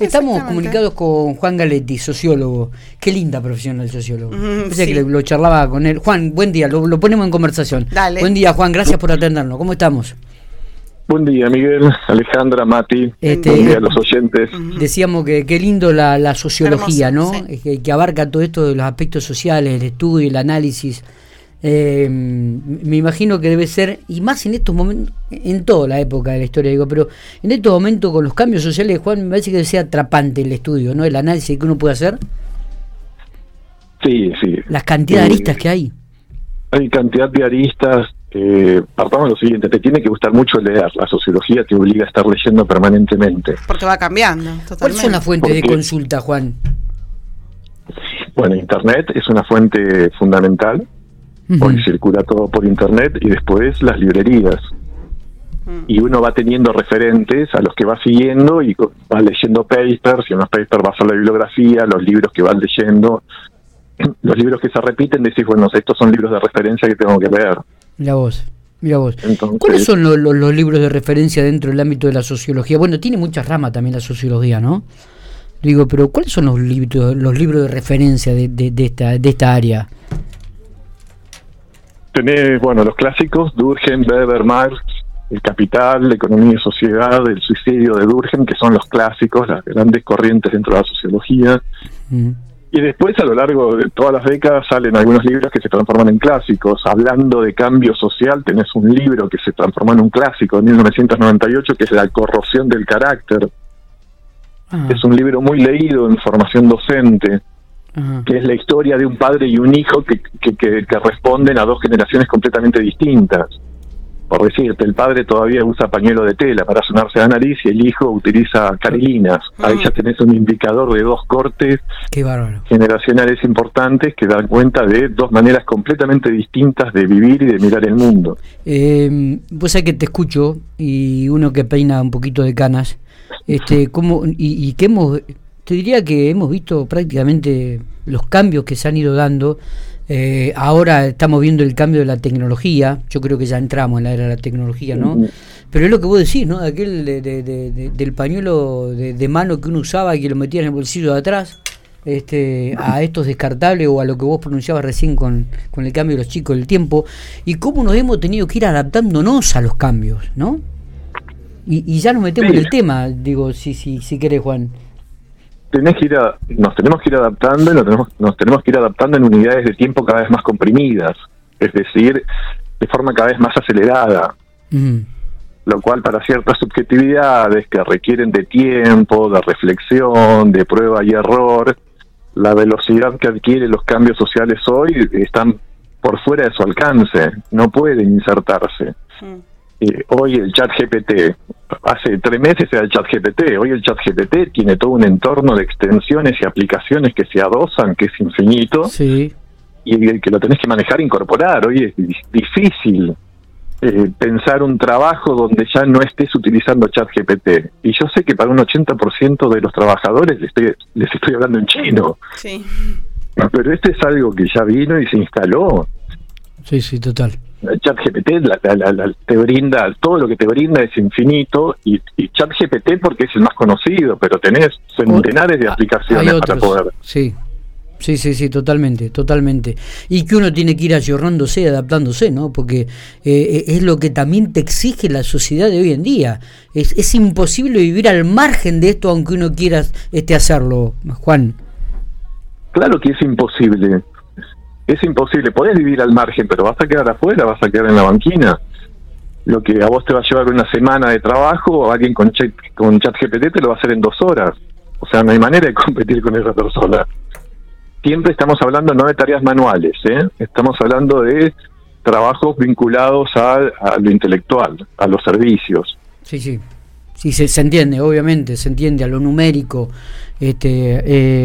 Estamos comunicados con Juan Galetti, sociólogo. Qué linda profesión el sociólogo. Mm, Pensé sí. que lo charlaba con él. Juan, buen día, lo, lo ponemos en conversación. Dale. Buen día, Juan, gracias por atendernos. ¿Cómo estamos? Buen día, Miguel, Alejandra, Mati. Este, Buen día a los oyentes. Decíamos que qué lindo la, la sociología, Hermoso, ¿no? sí. Es Que, que abarca todo esto de los aspectos sociales, el estudio, el análisis. Eh, me imagino que debe ser, y más en estos momentos, en toda la época de la historia, digo, pero en estos momentos con los cambios sociales, Juan, me parece que debe ser atrapante el estudio, ¿no? El análisis que uno puede hacer, Sí, sí. las cantidades de Eh, aristas que hay. Hay cantidad de aristas. Eh, partamos de lo siguiente, te tiene que gustar mucho leer. La sociología te obliga a estar leyendo permanentemente. Porque va cambiando. ¿Cuáles Totalmente. son las fuentes de Porque- consulta, Juan? Bueno, Internet es una fuente fundamental, Hoy circula todo por Internet, y después las librerías. Mm. Y uno va teniendo referentes a los que va siguiendo y va leyendo papers, y en los papers vas a la bibliografía, los libros que vas leyendo, los libros que se repiten, decís, bueno, estos son libros de referencia que tengo que leer. Mira vos, mira vos. Entonces- ¿Cuáles son lo- lo- los libros de referencia dentro del ámbito de la sociología? Bueno, tiene muchas ramas también la sociología, ¿no? Digo, pero ¿cuáles son los libros, los libros de referencia de, de- de esta, de esta área? Tenés, bueno, los clásicos, Durkheim, Weber, Marx, El Capital, La Economía y Sociedad, El Suicidio de Durkheim, que son los clásicos, las grandes corrientes dentro de la sociología. Mm. Y después, a lo largo de todas las décadas, salen algunos libros que se transforman en clásicos. Hablando de cambio social, tenés un libro que se transformó en un clásico en 1998, que es La corrosión del carácter. Ah, Es un libro muy leído en formación docente. Ajá. que es la historia de un padre y un hijo que, que, que- que responden a dos generaciones completamente distintas. Por decirte, el padre todavía usa pañuelo de tela para sonarse la nariz y el hijo utiliza carilinas. Ahí ya tenés un indicador de dos cortes generacionales importantes que dan cuenta de dos maneras completamente distintas de vivir y de mirar el mundo. Eh, vos sabés que te escucho y uno que peina un poquito de canas, este, cómo, y, y que hemos, te diría que hemos visto prácticamente los cambios que se han ido dando. Eh, ahora estamos viendo el cambio de la tecnología, yo creo que ya entramos en la era de la tecnología, ¿no? Pero es lo que vos decís, ¿no? Aquel de- de- de- de- del pañuelo de, de mano que uno usaba y que lo metía en el bolsillo de atrás, este, a estos descartables o a lo que vos pronunciabas recién con, con el cambio de los chicos del tiempo, y cómo nos hemos tenido que ir adaptándonos a los cambios, ¿no? Y, y ya nos metemos Sí. en el tema, digo, si, si, si querés, Juan. Tenés que ir a- nos tenemos que ir adaptando y nos tenemos, nos tenemos que ir adaptando en unidades de tiempo cada vez más comprimidas, es decir, de forma cada vez más acelerada. Ujú. lo cual para ciertas subjetividades que requieren de tiempo, de reflexión, de prueba y error, la velocidad que adquieren los cambios sociales hoy están por fuera de su alcance, no pueden insertarse. Mm. Eh, hoy el chat GPT, hace tres meses era el chat GPT, hoy el chat GPT tiene todo un entorno de extensiones y aplicaciones que se adosan, que es infinito, Sí. y el que lo tenés que manejar e incorporar. Hoy es di- difícil eh, pensar un trabajo donde ya no estés utilizando ChatGPT. Y yo sé que para un 80% de los trabajadores les estoy, les estoy hablando en chino, Sí. pero este es algo que ya vino y se instaló. Sí, sí, total. ChatGPT la, la- la- la- te brinda, todo lo que te brinda es infinito y, y ChatGPT porque es el más conocido, pero tenés centenares de Ah, aplicaciones para poder. Sí. Sí, sí, sí, totalmente, totalmente. Y que uno tiene que ir ayornándose, adaptándose, ¿no? Porque eh, es lo que también te exige la sociedad de hoy en día. Es, es imposible vivir al margen de esto aunque uno quiera este, hacerlo, Juan. Claro que es imposible. Es imposible. Podés vivir al margen, pero vas a quedar afuera, vas a quedar en la banquina. Lo que a vos te va a llevar una semana de trabajo, alguien con chat, con chat GPT te lo va a hacer en dos horas. O sea, no hay manera de competir con esa persona. Siempre estamos hablando no de tareas manuales, ¿eh? estamos hablando de trabajos vinculados a, a lo intelectual, a los servicios. Sí, sí. Sí, se, se entiende, obviamente, se entiende a lo numérico. Este,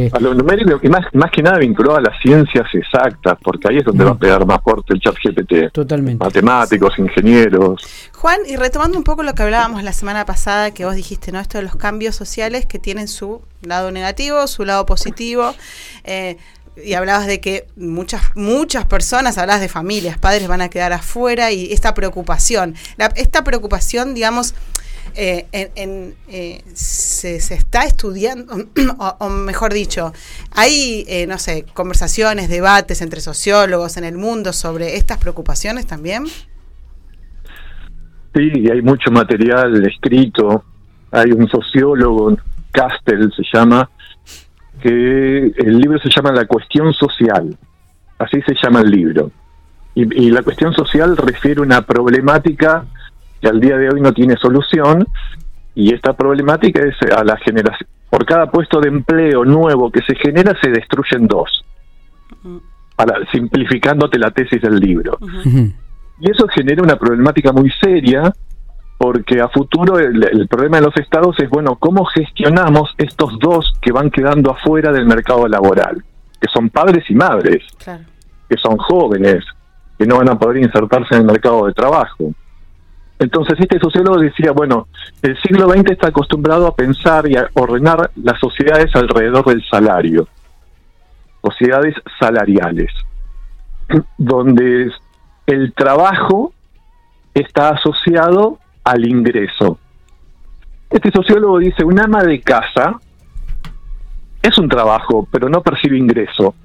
eh, A lo numérico y más, más que nada vinculado a las ciencias exactas, porque ahí es donde Mm. va a pegar más fuerte el chat GPT. totalmente. matemáticos, ingenieros. Juan, y retomando un poco lo que hablábamos la semana pasada, que vos dijiste, ¿no? Esto de los cambios sociales que tienen su lado negativo, su lado positivo. eh, y hablabas de que muchas muchas personas, hablabas de familias, padres van a quedar afuera y esta preocupación. La- esta preocupación, digamos, eh, en, eh, se, está estudiando, o, mejor dicho, hay, eh, no sé, conversaciones, debates entre sociólogos en el mundo sobre estas preocupaciones también. Sí, hay mucho material escrito. Hay un sociólogo, Castell se llama, que el libro se llama La cuestión social. Así se llama el libro. Y, y la cuestión social refiere una problemática que al día de hoy no tiene solución y esta problemática es a la generación. Por cada puesto de empleo nuevo que se genera se destruyen dos. Para, simplificándote la tesis del libro. Y eso genera una problemática muy seria porque a futuro el, problema de los estados es, bueno, ¿cómo gestionamos estos dos que van quedando afuera del mercado laboral? Que son padres y madres, que son jóvenes, que no van a poder insertarse en el mercado de trabajo. Entonces este sociólogo decía, bueno, el siglo XX está acostumbrado a pensar y a ordenar las sociedades alrededor del salario, sociedades salariales, donde el trabajo está asociado al ingreso. Este sociólogo dice, un ama de casa es un trabajo, pero no percibe ingreso.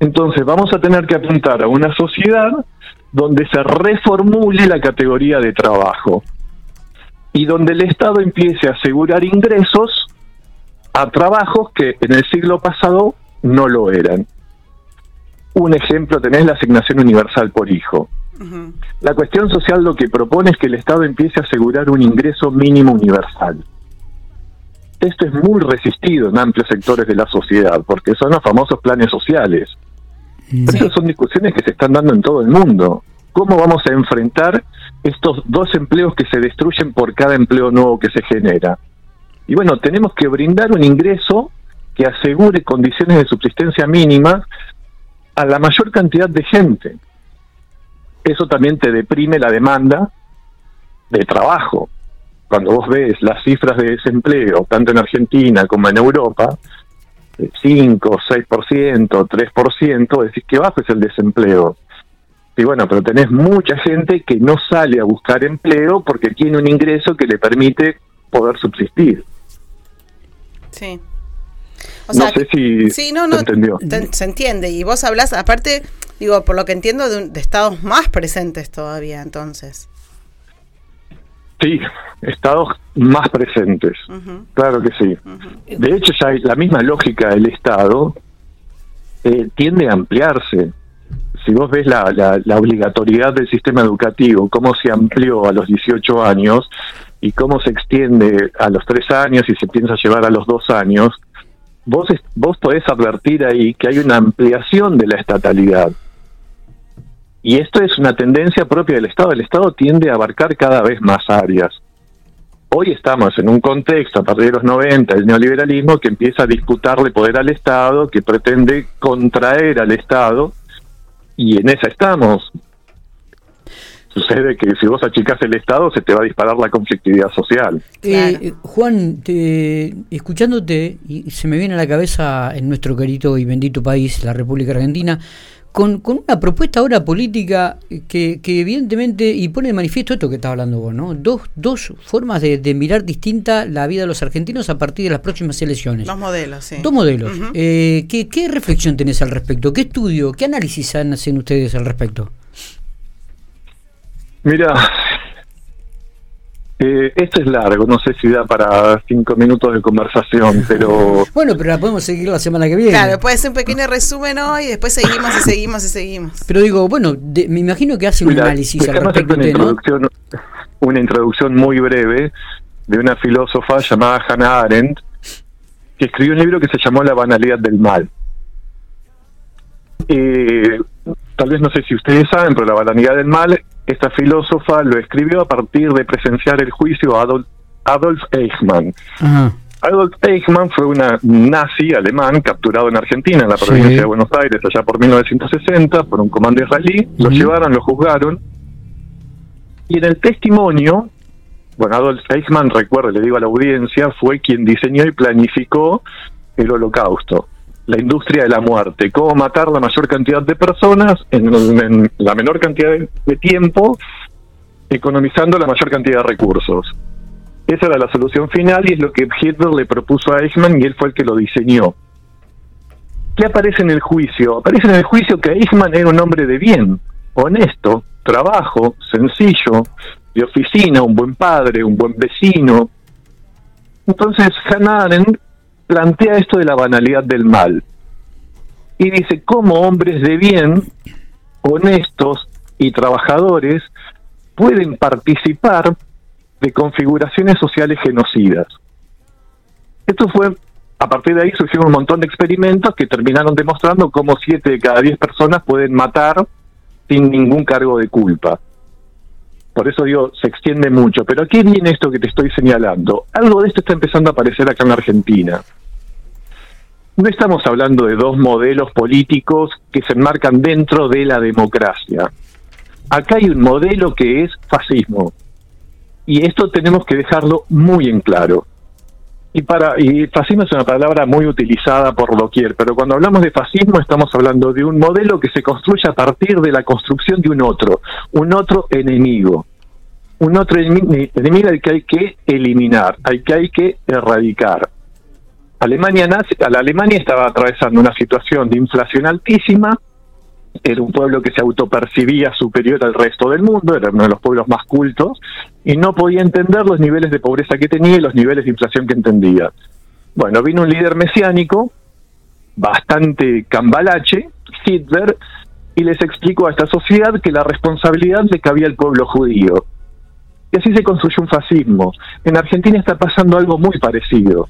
Entonces vamos a tener que apuntar a una sociedad donde se reformule la categoría de trabajo y donde el Estado empiece a asegurar ingresos a trabajos que en el siglo pasado no lo eran. Un ejemplo tenés la asignación universal por hijo. La cuestión social lo que propone es que el Estado empiece a asegurar un ingreso mínimo universal. Esto es muy resistido en amplios sectores de la sociedad, porque son los famosos planes sociales. Pero esas son discusiones que se están dando en todo el mundo. ¿Cómo vamos a enfrentar estos dos empleos que se destruyen por cada empleo nuevo que se genera? Y bueno, tenemos que brindar un ingreso que asegure condiciones de subsistencia mínimas a la mayor cantidad de gente. Eso también te deprime la demanda de trabajo. Cuando vos ves las cifras de desempleo, tanto en Argentina como en Europa, 5, 6%, 3%, decís que bajo es el desempleo. Y bueno, pero tenés mucha gente que no sale a buscar empleo porque tiene un ingreso que le permite poder subsistir. Sí. no sé si sí, no, no, entendió. se entiende. Y vos hablas, aparte, digo, por lo que entiendo, de, de estados más presentes todavía, entonces. Sí, estados más presentes, claro que sí. De hecho, ya la misma lógica del Estado eh, tiende a ampliarse. Si vos ves la, la, obligatoriedad del sistema educativo, cómo se amplió a los 18 años y cómo se extiende a los 3 años y se piensa llevar a los 2 años, vos, vos podés advertir ahí que hay una ampliación de la estatalidad y esto es una tendencia propia del Estado. El Estado tiende a abarcar cada vez más áreas. Hoy estamos en un contexto, a partir de los 90, el neoliberalismo que empieza a disputarle poder al Estado, que pretende contraer al Estado, y en esa estamos. Sucede que si vos achicás el Estado, se te va a disparar la conflictividad social. Eh, Juan, te, escuchándote, y se me viene a la cabeza en nuestro querido y bendito país, la República Argentina, con, una propuesta ahora política que, evidentemente, y pone de manifiesto esto que estás hablando vos, ¿no? Dos, dos formas de, mirar distinta la vida de los argentinos a partir de las próximas elecciones. Dos modelos, sí. Dos modelos. Eh, ¿qué, reflexión tenés al respecto? ¿Qué estudio, qué análisis hacen ustedes al respecto? Mira, eh, esto es largo, no sé si da para cinco minutos de conversación, pero... bueno, pero la podemos seguir la semana que viene. Claro, puede ser un pequeño resumen hoy y después seguimos y seguimos y seguimos. Pero digo, bueno, me imagino que hace un análisis al respecto. Una, introducción, una introducción muy breve de una filósofa llamada Hannah Arendt, que escribió un libro que se llamó La banalidad del mal. Eh, tal vez no sé si ustedes saben, pero la banalidad del mal esta filósofa lo escribió a partir de presenciar el juicio a Adolf, Adolf Eichmann. Adolf Eichmann fue una nazi alemán capturado en Argentina, en la provincia de Buenos Aires, allá por 1960, por un comando israelí. Lo llevaron, lo juzgaron. Y en el testimonio, bueno, Adolf Eichmann, recuerdo, le digo a la audiencia, fue quien diseñó y planificó el holocausto la industria de la muerte, cómo matar la mayor cantidad de personas en, la menor cantidad de, tiempo, economizando la mayor cantidad de recursos. Esa era la solución final y es lo que Hitler le propuso a Eichmann y él fue el que lo diseñó. ¿Qué aparece en el juicio? Aparece en el juicio que Eichmann era un hombre de bien, honesto, trabajo, sencillo, de oficina, un buen padre, un buen vecino. Entonces Hannah plantea esto de la banalidad del mal y dice cómo hombres de bien, honestos y trabajadores pueden participar de configuraciones sociales genocidas. Esto fue, a partir de ahí surgieron un montón de experimentos que terminaron demostrando cómo siete de cada diez personas pueden matar sin ningún cargo de culpa. Por eso digo, se extiende mucho. Pero ¿a qué viene esto que te estoy señalando? Algo de esto está empezando a aparecer acá en Argentina. No estamos hablando de dos modelos políticos que se enmarcan dentro de la democracia. Acá hay un modelo que es fascismo. Y esto tenemos que dejarlo muy en claro. Y para y fascismo es una palabra muy utilizada por doquier, pero cuando hablamos de fascismo estamos hablando de un modelo que se construye a partir de la construcción de un otro, un otro enemigo, un otro enemigo al que hay que eliminar, al que hay que erradicar. Alemania nace, la Alemania estaba atravesando una situación de inflación altísima, era un pueblo que se autopercibía superior al resto del mundo, era uno de los pueblos más cultos, y no podía entender los niveles de pobreza que tenía y los niveles de inflación que entendía. Bueno, vino un líder mesiánico, bastante cambalache, Hitler, y les explicó a esta sociedad que la responsabilidad le cabía al pueblo judío. Y así se construyó un fascismo. En Argentina está pasando algo muy parecido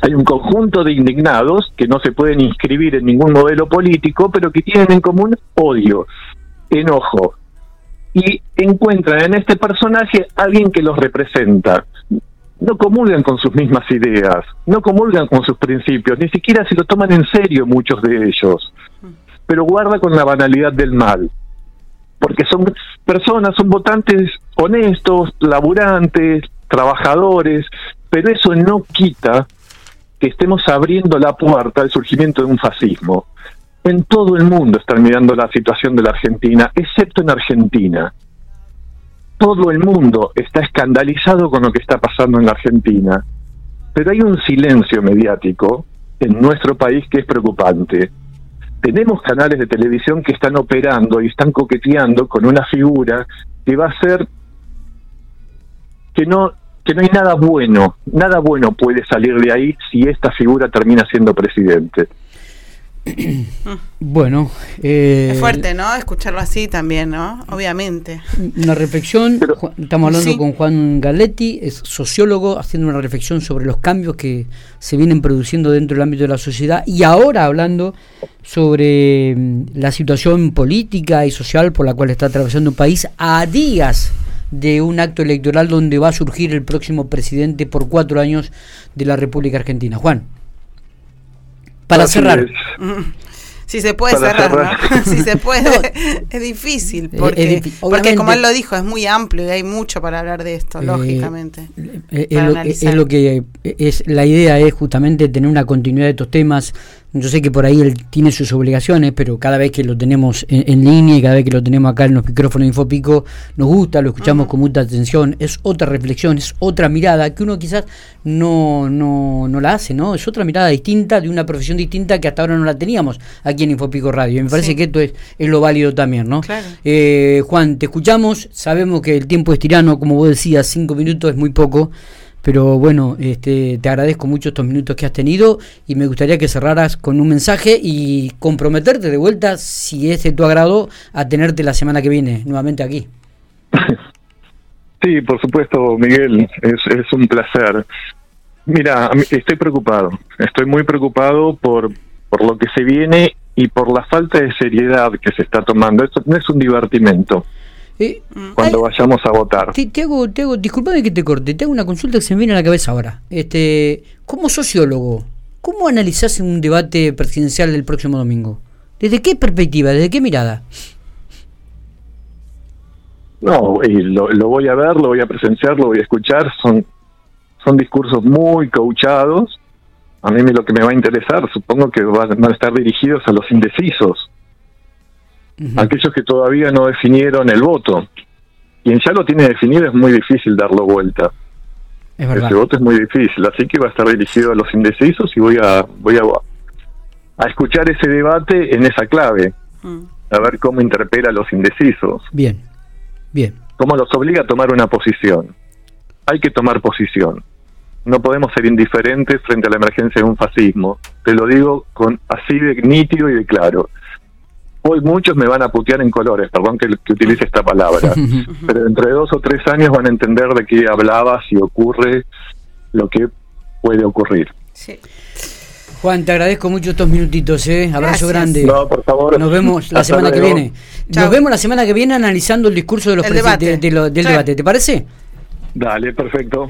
hay un conjunto de indignados que no se pueden inscribir en ningún modelo político, pero que tienen en común odio, enojo, y encuentran en este personaje alguien que los representa. No comulgan con sus mismas ideas, no comulgan con sus principios, ni siquiera se lo toman en serio muchos de ellos, pero guarda con la banalidad del mal, porque son personas, son votantes honestos, laburantes, trabajadores, pero eso no quita que estemos abriendo la puerta al surgimiento de un fascismo. En todo el mundo están mirando la situación de la Argentina, excepto en Argentina. Todo el mundo está escandalizado con lo que está pasando en la Argentina, pero hay un silencio mediático en nuestro país que es preocupante. Tenemos canales de televisión que están operando y están coqueteando con una figura que va a ser que no que no hay nada bueno, nada bueno puede salir de ahí si esta figura termina siendo presidente. Bueno, eh, es fuerte, ¿no? Escucharlo así también, ¿no? Obviamente. Una reflexión, estamos hablando con Juan Galetti, es sociólogo, haciendo una reflexión sobre los cambios que se vienen produciendo dentro del ámbito de la sociedad y ahora hablando sobre mm, la situación política y social por la cual está atravesando un país a días de un acto electoral donde va a surgir el próximo presidente por cuatro años de la República Argentina. Juan, para cerrar. Si se puede cerrar, Si se puede. es difícil, eh, porque, porque como él lo dijo, es muy amplio y hay mucho para hablar de esto, eh, lógicamente. Eh, es, lo, que es la idea es justamente tener una continuidad de estos temas, yo sé que por ahí él tiene sus obligaciones, pero cada vez que lo tenemos en, línea y cada vez que lo tenemos acá en los micrófonos de Infopico, nos gusta, lo escuchamos con mucha atención. Es otra reflexión, es otra mirada que uno quizás no, no, no la hace, ¿no? Es otra mirada distinta de una profesión distinta que hasta ahora no la teníamos aquí en Infopico Radio. Y me parece que esto es, es, lo válido también, ¿no? Eh, Juan, te escuchamos, sabemos que el tiempo es tirano, como vos decías, cinco minutos es muy poco. Pero bueno, este, te agradezco mucho estos minutos que has tenido y me gustaría que cerraras con un mensaje y comprometerte de vuelta, si es de tu agrado, a tenerte la semana que viene nuevamente aquí. Sí, por supuesto, Miguel, es, es un placer. Mira, estoy preocupado, estoy muy preocupado por, por lo que se viene y por la falta de seriedad que se está tomando. Esto no es un divertimento. Eh, cuando vayamos a votar. Te, hago, disculpame que te corte, te hago una consulta que se me viene a la cabeza ahora. Este, como sociólogo, ¿cómo analizás un debate presidencial el próximo domingo? ¿Desde qué perspectiva, desde qué mirada? No, y lo, voy a ver, lo voy a presenciar, lo voy a escuchar. Son, son discursos muy cauchados. A mí lo que me va a interesar, supongo que van a estar dirigidos a los indecisos aquellos que todavía no definieron el voto. Quien ya lo tiene definido es muy difícil darlo vuelta. Es verdad. Ese voto es muy difícil, así que va a estar dirigido a los indecisos y voy a voy a, a escuchar ese debate en esa clave, Mm. a ver cómo interpela a los indecisos, Bien, bien. cómo los obliga a tomar una posición. Hay que tomar posición. No podemos ser indiferentes frente a la emergencia de un fascismo. Te lo digo con así de nítido y de claro. Hoy muchos me van a putear en colores, perdón que, que utilice esta palabra, pero dentro de dos o tres años van a entender de qué hablaba si ocurre lo que puede ocurrir. Sí. Juan, te agradezco mucho estos minutitos, ¿eh? Abrazo Gracias. grande. No, por favor. Nos vemos la Hasta semana que viene. Chao. Nos vemos la semana que viene analizando el discurso de los El presi- debate. de- de lo- del Sí. debate. ¿Te parece? Dale, perfecto.